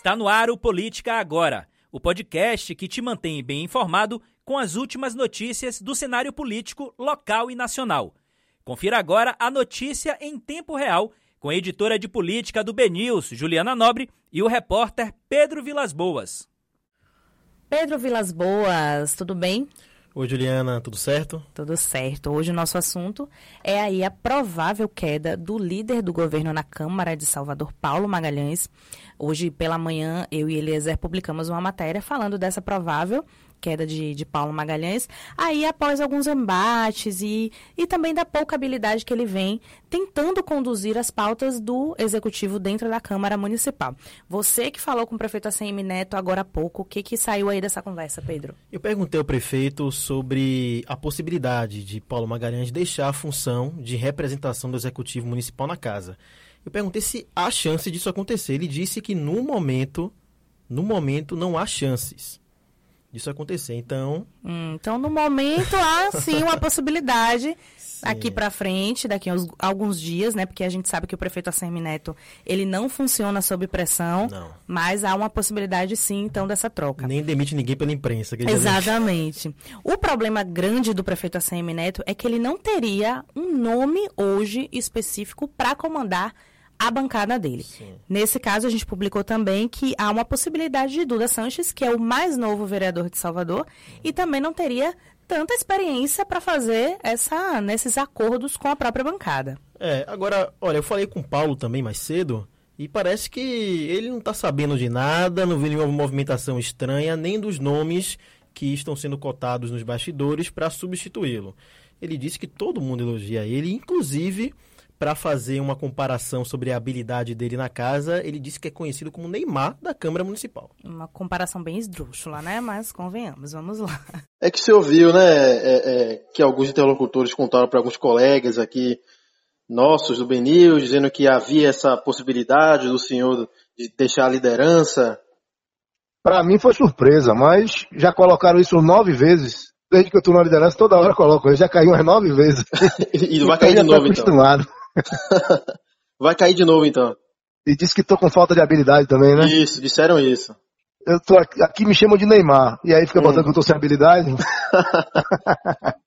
Está no ar o Política Agora, o podcast que te mantém bem informado com as últimas notícias do cenário político local e nacional. Confira agora a notícia em tempo real com a editora de política do BNews, Juliana Nobre, e o repórter Pedro Vilas Boas. Pedro Vilas Boas, tudo bem? Oi, Juliana, tudo certo? Tudo certo. Hoje o nosso assunto é aí a provável queda do líder do governo na Câmara de Salvador, Paulo Magalhães. Hoje, pela manhã, eu e Eliezer publicamos uma matéria falando dessa provável queda de, de Paulo Magalhães, aí após alguns embates e, e também da pouca habilidade que ele vem tentando conduzir as pautas do executivo dentro da Câmara Municipal. Você que falou com o prefeito ACM Neto agora há pouco, o que, que saiu aí dessa conversa, Pedro? Eu perguntei ao prefeito sobre a possibilidade de Paulo Magalhães deixar a função de representação do executivo municipal na casa. Eu perguntei se há chance disso acontecer. Ele disse que no momento, no momento não há chances disso acontecer. Então, hum, então no momento há sim uma possibilidade sim. aqui para frente, daqui a alguns dias, né? Porque a gente sabe que o prefeito Assemi Neto ele não funciona sob pressão, não. mas há uma possibilidade sim então dessa troca. Nem demite ninguém pela imprensa. Exatamente. o problema grande do prefeito Assemi Neto é que ele não teria um nome hoje específico para comandar a bancada dele. Sim. Nesse caso, a gente publicou também que há uma possibilidade de Duda Sanches, que é o mais novo vereador de Salvador, e também não teria tanta experiência para fazer essa nesses acordos com a própria bancada. É, agora, olha, eu falei com o Paulo também mais cedo, e parece que ele não está sabendo de nada, não viu nenhuma movimentação estranha, nem dos nomes que estão sendo cotados nos bastidores para substituí-lo. Ele disse que todo mundo elogia ele, inclusive para fazer uma comparação sobre a habilidade dele na casa, ele disse que é conhecido como Neymar da Câmara Municipal. Uma comparação bem esdrúxula, né? Mas convenhamos, vamos lá. É que você ouviu, né, é, é, que alguns interlocutores contaram para alguns colegas aqui nossos do Benil, dizendo que havia essa possibilidade do senhor de deixar a liderança. Para mim foi surpresa, mas já colocaram isso nove vezes. Desde que eu estou na liderança, toda hora coloco. Eu já caí umas nove vezes. e vai cair de novo, então. acostumado. Vai cair de novo então. E disse que tô com falta de habilidade também, né? Isso, disseram isso. Eu tô aqui, aqui me chamam de Neymar. E aí fica hum. botando que eu tô sem habilidade.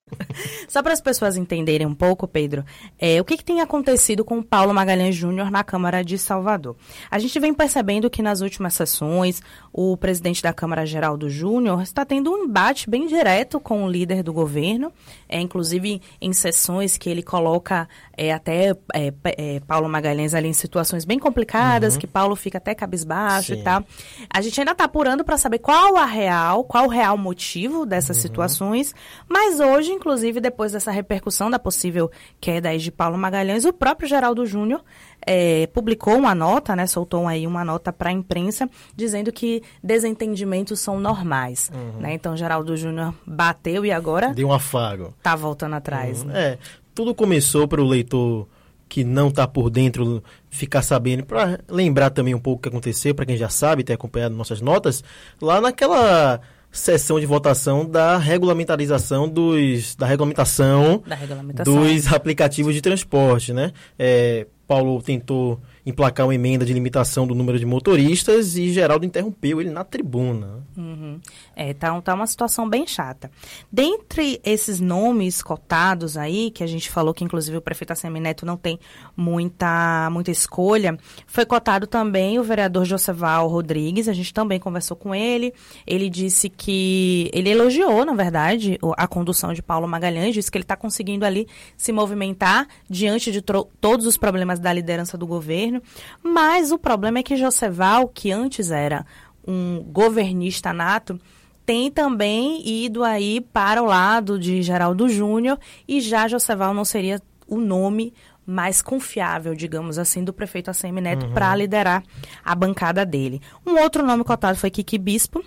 Só para as pessoas entenderem um pouco, Pedro, é, o que, que, tem acontecido com o Paulo Magalhães Júnior na Câmara de Salvador? A gente vem percebendo que nas últimas sessões, o presidente da Câmara, Geraldo Júnior, está tendo um embate bem direto com o líder do governo, é, inclusive em sessões que ele coloca é, até é, é Paulo Magalhães ali em situações bem complicadas, uhum. que Paulo fica até cabisbaixo Sim. e tal. A gente ainda está apurando para saber qual a real, qual o real motivo dessas uhum. situações, mas hoje, inclusive, depois dessa repercussão da possível queda aí de Paulo Magalhães, o próprio Geraldo Júnior é, publicou uma nota, né, soltou aí uma nota para a imprensa, dizendo que desentendimentos são normais. Uhum. Né? Então, Geraldo Júnior bateu e agora... Deu um afago. Tá voltando atrás. Uhum. Né? É, tudo começou para o leitor que não está por dentro ficar sabendo, para lembrar também um pouco o que aconteceu, para quem já sabe, ter acompanhado nossas notas, lá naquela sessão de votação da regulamentarização dos da regulamentação, da regulamentação. dos aplicativos de transporte, né? É, Paulo tentou emplacar uma emenda de limitação do número de motoristas e Geraldo interrompeu ele na tribuna. Uhum. É, tá, tá uma situação bem chata. Dentre esses nomes cotados aí, que a gente falou que inclusive o prefeito Assemi Neto não tem muita, muita escolha, foi cotado também o vereador Joseval Rodrigues, a gente também conversou com ele, ele disse que, ele elogiou, na verdade, a condução de Paulo Magalhães, disse que ele está conseguindo ali se movimentar diante de todos os problemas da liderança do governo, governo. Mas o problema é que Joseval, que antes era um governista nato, tem também ido aí para o lado de Geraldo Júnior e já Joseval não seria o nome mais confiável, digamos assim, do prefeito ACM Neto uhum. para liderar a bancada dele. Um outro nome cotado foi Kiki Bispo,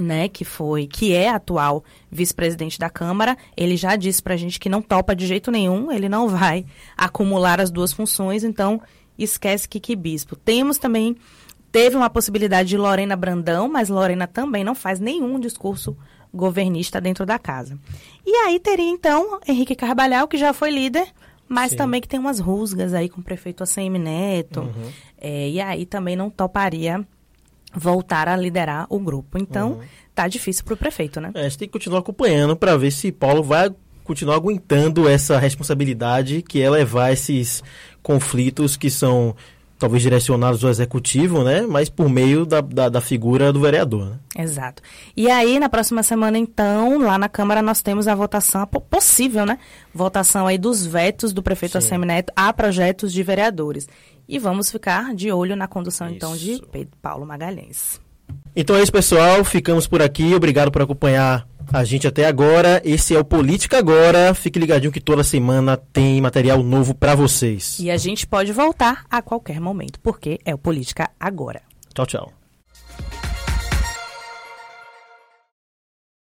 né, que foi, que é atual vice-presidente da Câmara, ele já disse para a gente que não topa de jeito nenhum, ele não vai acumular as duas funções, então esquece Kiki Bispo. Temos também, teve uma possibilidade de Lorena Brandão, mas Lorena também não faz nenhum discurso governista dentro da casa. E aí teria então Henrique Carvalhal, que já foi líder, mas Sim. também que tem umas rusgas aí com o prefeito ACM Neto. Uhum. É, e aí também não toparia voltar a liderar o grupo. Então, uhum. tá difícil para o prefeito, né? É, a gente tem que continuar acompanhando para ver se Paulo vai continuar aguentando essa responsabilidade que é levar esses conflitos que são talvez direcionados ao executivo, né? Mas por meio da, da, da, figura do vereador. Né? Exato. E aí, na próxima semana, então, lá na Câmara, nós temos a votação, a possível, né? Votação aí dos vetos do prefeito ACM Neto a projetos de vereadores. E vamos ficar de olho na condução, isso. então, de Pedro Paulo Magalhães. Então é isso, pessoal. Ficamos por aqui. Obrigado por acompanhar a gente até agora. Esse é o Política Agora. Fique ligadinho que toda semana tem material novo para vocês. E a gente pode voltar a qualquer momento, porque é o Política Agora. Tchau, tchau.